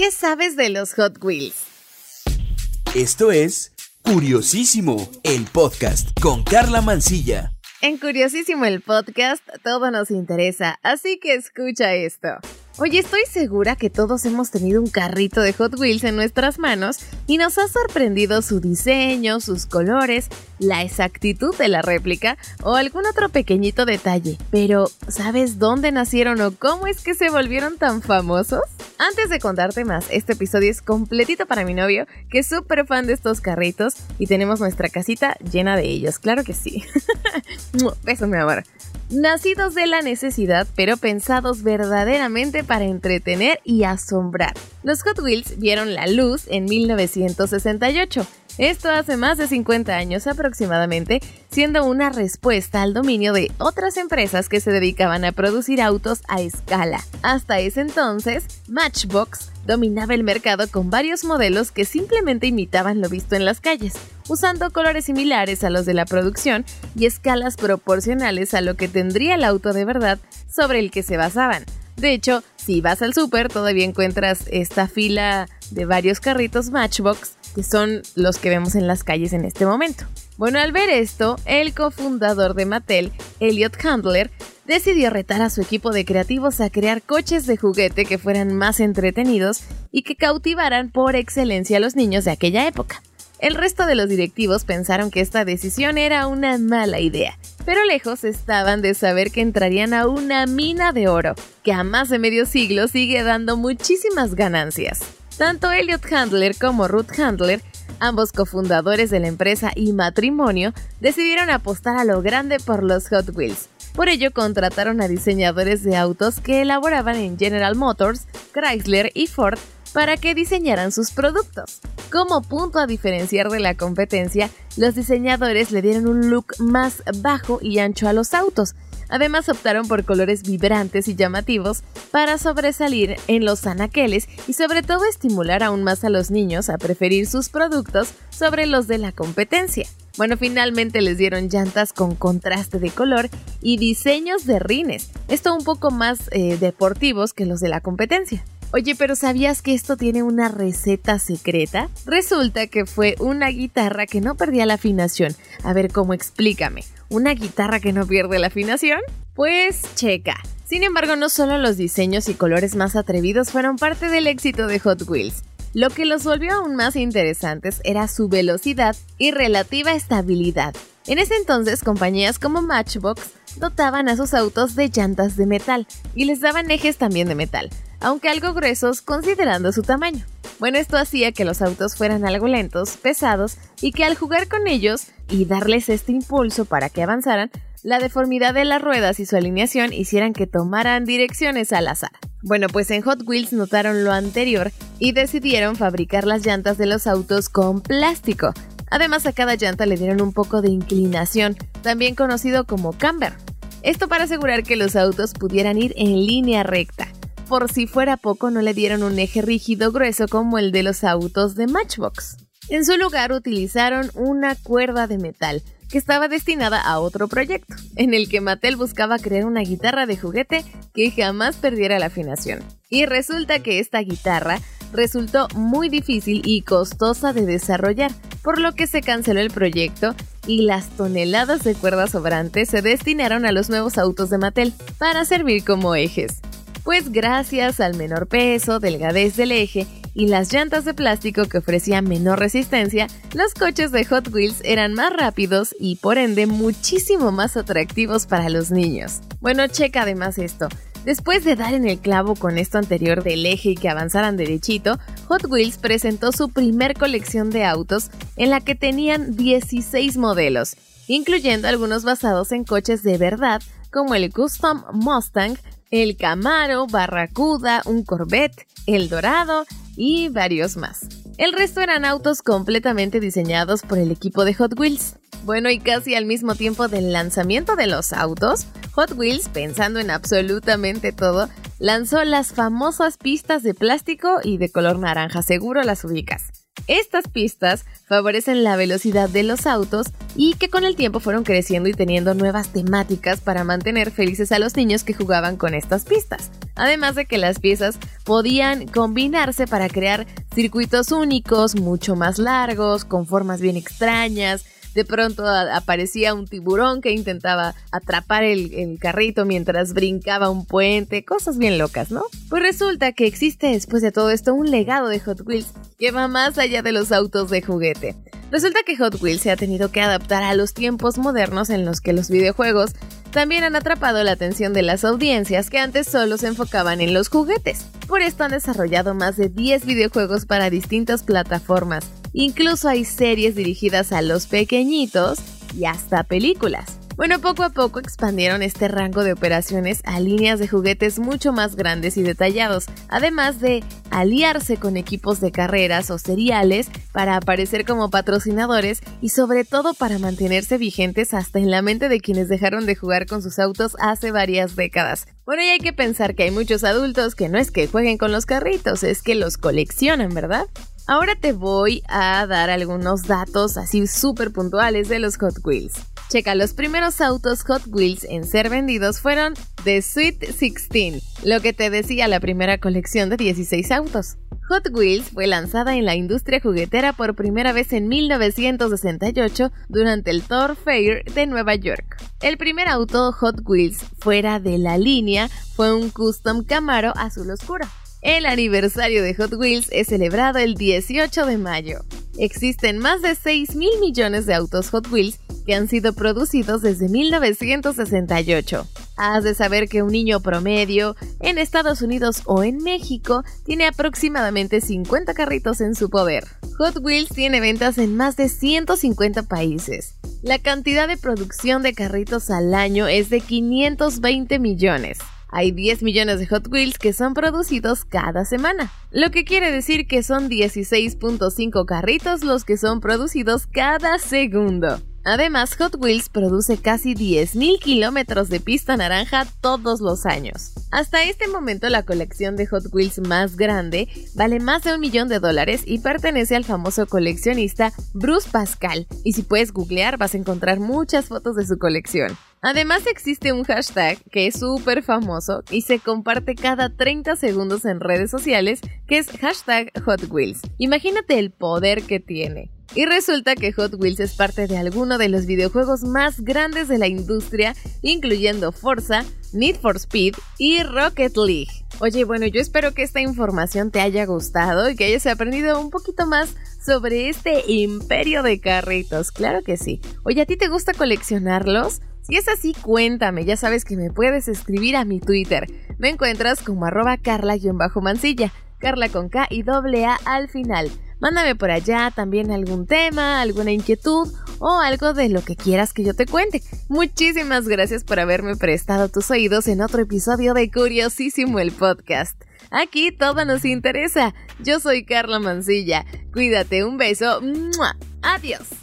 ¿Qué sabes de los Hot Wheels? Esto es Curiosísimo, el podcast con Carla Mancilla. En Curiosísimo el podcast todo nos interesa, así que escucha esto. Oye, estoy segura que todos hemos tenido un carrito de Hot Wheels en nuestras manos y nos ha sorprendido su diseño, sus colores, la exactitud de la réplica o algún otro pequeñito detalle. Pero, ¿sabes dónde nacieron o cómo es que se volvieron tan famosos? Antes de contarte más, este episodio es completito para mi novio, que es súper fan de estos carritos y tenemos nuestra casita llena de ellos, claro que sí. Besos, mi amor nacidos de la necesidad, pero pensados verdaderamente para entretener y asombrar. Los Hot Wheels vieron la luz en 1968. Esto hace más de 50 años aproximadamente, siendo una respuesta al dominio de otras empresas que se dedicaban a producir autos a escala. Hasta ese entonces, Matchbox dominaba el mercado con varios modelos que simplemente imitaban lo visto en las calles, usando colores similares a los de la producción y escalas proporcionales a lo que tendría el auto de verdad sobre el que se basaban. De hecho, si vas al súper todavía encuentras esta fila de varios carritos Matchbox que son los que vemos en las calles en este momento. Bueno, al ver esto, el cofundador de Mattel, Elliot Handler, decidió retar a su equipo de creativos a crear coches de juguete que fueran más entretenidos y que cautivaran por excelencia a los niños de aquella época. El resto de los directivos pensaron que esta decisión era una mala idea, pero lejos estaban de saber que entrarían a una mina de oro, que a más de medio siglo sigue dando muchísimas ganancias. Tanto Elliot Handler como Ruth Handler, ambos cofundadores de la empresa y matrimonio, decidieron apostar a lo grande por los Hot Wheels. Por ello contrataron a diseñadores de autos que elaboraban en General Motors, Chrysler y Ford para que diseñaran sus productos. Como punto a diferenciar de la competencia, los diseñadores le dieron un look más bajo y ancho a los autos, Además optaron por colores vibrantes y llamativos para sobresalir en los anaqueles y sobre todo estimular aún más a los niños a preferir sus productos sobre los de la competencia. Bueno, finalmente les dieron llantas con contraste de color y diseños de rines, esto un poco más eh, deportivos que los de la competencia. Oye, pero ¿sabías que esto tiene una receta secreta? Resulta que fue una guitarra que no perdía la afinación. A ver, ¿cómo explícame? ¿Una guitarra que no pierde la afinación? Pues checa. Sin embargo, no solo los diseños y colores más atrevidos fueron parte del éxito de Hot Wheels. Lo que los volvió aún más interesantes era su velocidad y relativa estabilidad. En ese entonces, compañías como Matchbox dotaban a sus autos de llantas de metal y les daban ejes también de metal, aunque algo gruesos considerando su tamaño. Bueno, esto hacía que los autos fueran algo lentos, pesados y que al jugar con ellos y darles este impulso para que avanzaran, la deformidad de las ruedas y su alineación hicieran que tomaran direcciones al azar. Bueno, pues en Hot Wheels notaron lo anterior y decidieron fabricar las llantas de los autos con plástico. Además a cada llanta le dieron un poco de inclinación, también conocido como camber. Esto para asegurar que los autos pudieran ir en línea recta por si fuera poco no le dieron un eje rígido grueso como el de los autos de Matchbox. En su lugar utilizaron una cuerda de metal que estaba destinada a otro proyecto, en el que Mattel buscaba crear una guitarra de juguete que jamás perdiera la afinación. Y resulta que esta guitarra resultó muy difícil y costosa de desarrollar, por lo que se canceló el proyecto y las toneladas de cuerdas sobrantes se destinaron a los nuevos autos de Mattel para servir como ejes pues gracias al menor peso, delgadez del eje y las llantas de plástico que ofrecían menor resistencia, los coches de Hot Wheels eran más rápidos y por ende muchísimo más atractivos para los niños. Bueno, checa además esto. Después de dar en el clavo con esto anterior del eje y que avanzaran derechito, Hot Wheels presentó su primer colección de autos en la que tenían 16 modelos, incluyendo algunos basados en coches de verdad como el Custom Mustang, el Camaro, Barracuda, un Corvette, el Dorado y varios más. El resto eran autos completamente diseñados por el equipo de Hot Wheels. Bueno, y casi al mismo tiempo del lanzamiento de los autos, Hot Wheels, pensando en absolutamente todo, lanzó las famosas pistas de plástico y de color naranja, seguro las ubicas. Estas pistas favorecen la velocidad de los autos y que con el tiempo fueron creciendo y teniendo nuevas temáticas para mantener felices a los niños que jugaban con estas pistas. además de que las piezas podían combinarse para crear circuitos únicos, mucho más largos, con formas bien extrañas, de pronto aparecía un tiburón que intentaba atrapar el, carrito mientras brincaba un puente, cosas bien locas, ¿no? Pues resulta que existe después de todo esto un legado de Hot Wheels que va más allá de los autos de juguete. Resulta que Hot Wheels se ha tenido que adaptar a los tiempos modernos en los que los videojuegos también han atrapado la atención de las audiencias que antes solo se enfocaban en los juguetes. Por esto han desarrollado más de 10 videojuegos para distintas plataformas, Incluso hay series dirigidas a los pequeñitos y hasta películas. Bueno, poco a poco expandieron este rango de operaciones a líneas de juguetes mucho más grandes y detallados, además de aliarse con equipos de carreras o seriales para aparecer como patrocinadores y sobre todo para mantenerse vigentes hasta en la mente de quienes dejaron de jugar con sus autos hace varias décadas. Bueno, y hay que pensar que hay muchos adultos que no es que jueguen con los carritos, es que los coleccionan, ¿verdad? Ahora te voy a dar algunos datos así súper puntuales de los Hot Wheels. Checa, los primeros autos Hot Wheels en ser vendidos fueron The Sweet 16, lo que te decía la primera colección de 16 autos. Hot Wheels fue lanzada en la industria juguetera por primera vez en 1968 durante el Thor Fair de Nueva York. El primer auto Hot Wheels fuera de la línea fue un Custom Camaro azul oscuro. El aniversario de Hot Wheels es celebrado el 18 de mayo. Existen más de 6 mil millones de autos Hot Wheels que han sido producidos desde 1968. Has de saber que un niño promedio en Estados Unidos o en México tiene aproximadamente 50 carritos en su poder. Hot Wheels tiene ventas en más de 150 países. La cantidad de producción de carritos al año es de 520 millones. Hay 10 millones de Hot Wheels que son producidos cada semana, lo que quiere decir que son 16.5 carritos los que son producidos cada segundo. Además, Hot Wheels produce casi 10.000 kilómetros de pista naranja todos los años. Hasta este momento la colección de Hot Wheels más grande vale más de un millón de dólares y pertenece al famoso coleccionista Bruce Pascal. Y si puedes googlear vas a encontrar muchas fotos de su colección. Además existe un hashtag que es súper famoso y se comparte cada 30 segundos en redes sociales que es hashtag Hot Wheels. Imagínate el poder que tiene. Y resulta que Hot Wheels es parte de alguno de los videojuegos más grandes de la industria, incluyendo Forza, Need for Speed y Rocket League. Oye, bueno, yo espero que esta información te haya gustado y que hayas aprendido un poquito más sobre este imperio de carritos. Claro que sí. Oye, ¿a ti te gusta coleccionarlos? Si es así, cuéntame, ya sabes que me puedes escribir a mi Twitter. Me encuentras como arroba carla-mansilla, carla con K y doble A al final. Mándame por allá también algún tema, alguna inquietud o algo de lo que quieras que yo te cuente. Muchísimas gracias por haberme prestado tus oídos en otro episodio de Curiosísimo el podcast. Aquí todo nos interesa. Yo soy Carla Mancilla. Cuídate, un beso. Adiós.